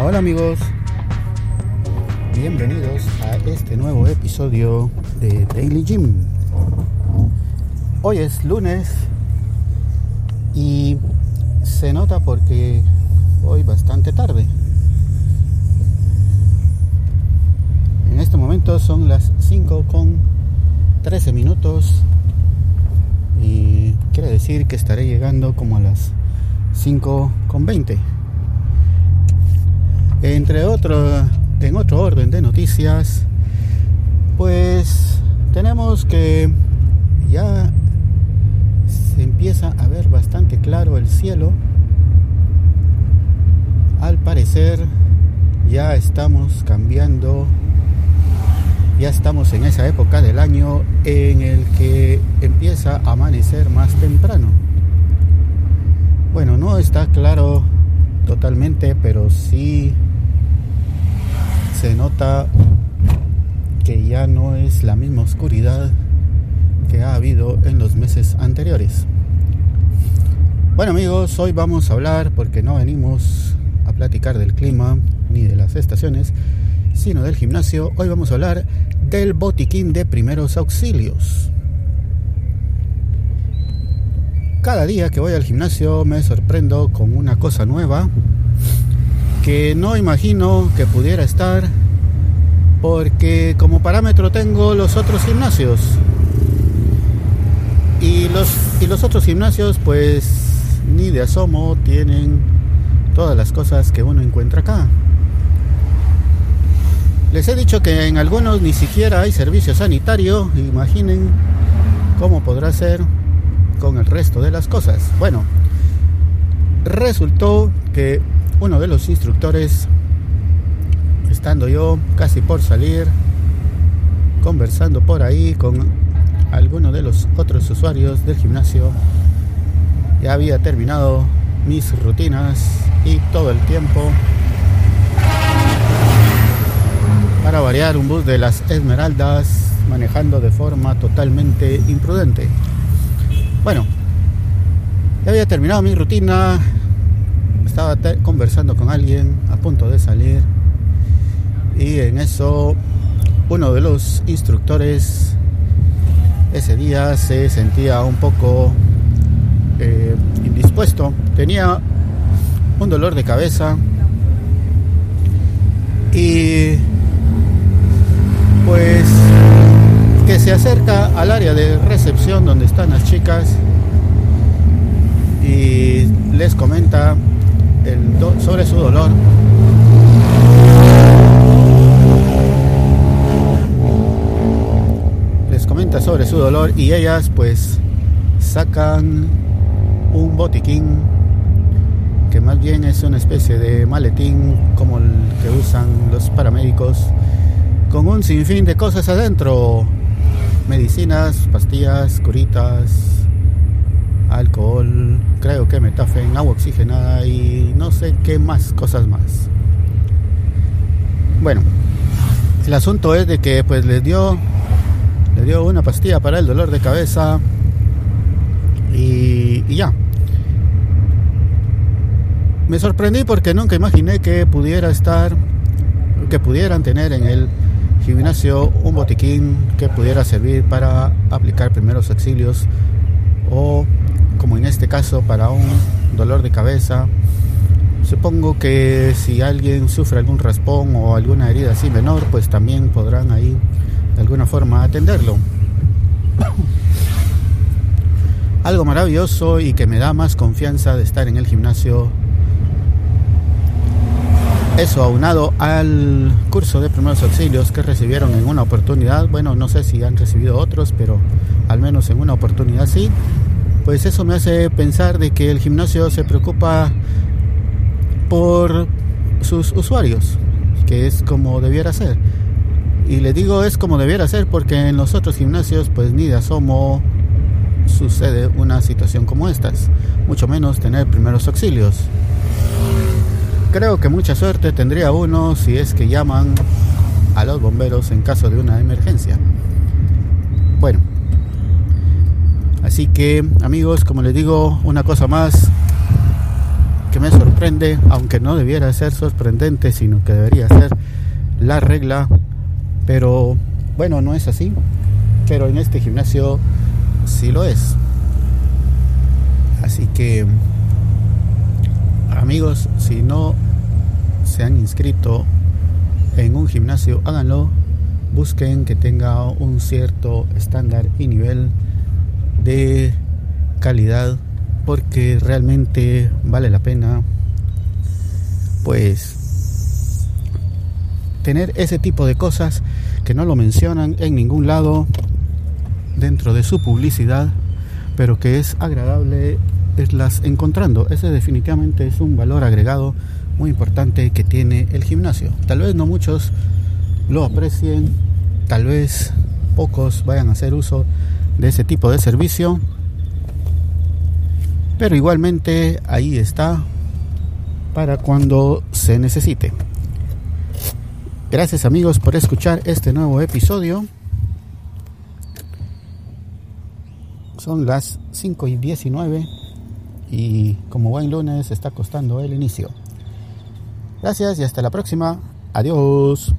Hola amigos, bienvenidos a este nuevo episodio de Daily Gym. Hoy es lunes y se nota porque hoy bastante tarde. En este momento son las 5 con 13 minutos y quiere decir que estaré llegando como a las 5 con 20. Entre otro, en otro orden de noticias, pues tenemos que ya se empieza a ver bastante claro el cielo. Al parecer ya estamos cambiando, ya estamos en esa época del año en el que empieza a amanecer más temprano. Bueno, no está claro totalmente, pero sí se nota que ya no es la misma oscuridad que ha habido en los meses anteriores. Bueno amigos, hoy vamos a hablar, porque no venimos a platicar del clima ni de las estaciones, sino del gimnasio, hoy vamos a hablar del botiquín de primeros auxilios. Cada día que voy al gimnasio me sorprendo con una cosa nueva que no imagino que pudiera estar porque como parámetro tengo los otros gimnasios. Y los, y los otros gimnasios pues ni de asomo tienen todas las cosas que uno encuentra acá. Les he dicho que en algunos ni siquiera hay servicio sanitario, imaginen cómo podrá ser con el resto de las cosas. Bueno, resultó que uno de los instructores, estando yo casi por salir, conversando por ahí con alguno de los otros usuarios del gimnasio, ya había terminado mis rutinas y todo el tiempo para variar un bus de las Esmeraldas manejando de forma totalmente imprudente. Bueno, ya había terminado mi rutina, conversando con alguien a punto de salir. Y en eso uno de los instructores ese día se sentía un poco eh, indispuesto, tenía un dolor de cabeza. Y pues que se acerca al área de recepción donde están las chicas y les comenta sobre su dolor. Les comenta sobre su dolor y ellas pues sacan un botiquín que más bien es una especie de maletín como el que usan los paramédicos con un sinfín de cosas adentro medicinas pastillas curitas alcohol, creo que metafen, agua oxigenada y no sé qué más cosas más. Bueno, el asunto es de que pues le dio le dio una pastilla para el dolor de cabeza y, y ya. Me sorprendí porque nunca imaginé que pudiera estar que pudieran tener en el gimnasio un botiquín que pudiera servir para aplicar primeros auxilios o este caso para un dolor de cabeza. Supongo que si alguien sufre algún raspón o alguna herida así menor, pues también podrán ahí de alguna forma atenderlo. Algo maravilloso y que me da más confianza de estar en el gimnasio. Eso aunado al curso de primeros auxilios que recibieron en una oportunidad. Bueno, no sé si han recibido otros, pero al menos en una oportunidad sí pues eso me hace pensar de que el gimnasio se preocupa por sus usuarios, que es como debiera ser. Y le digo es como debiera ser porque en los otros gimnasios pues ni de asomo sucede una situación como estas, mucho menos tener primeros auxilios. Creo que mucha suerte tendría uno si es que llaman a los bomberos en caso de una emergencia. Bueno, Así que amigos, como les digo, una cosa más que me sorprende, aunque no debiera ser sorprendente, sino que debería ser la regla, pero bueno, no es así, pero en este gimnasio sí lo es. Así que, amigos, si no se han inscrito en un gimnasio, háganlo. Busquen que tenga un cierto estándar y nivel de calidad porque realmente vale la pena pues tener ese tipo de cosas que no lo mencionan en ningún lado dentro de su publicidad pero que es agradable eslas encontrando. Ese definitivamente es un valor agregado muy importante que tiene el gimnasio. Tal vez no muchos lo aprecien tal vez pocos vayan a hacer uso de ese tipo de servicio pero igualmente ahí está para cuando se necesite. Gracias amigos por escuchar este nuevo episodio. Son las 5 y 19 y como buen lunes está costando el inicio. Gracias y hasta la próxima. Adiós.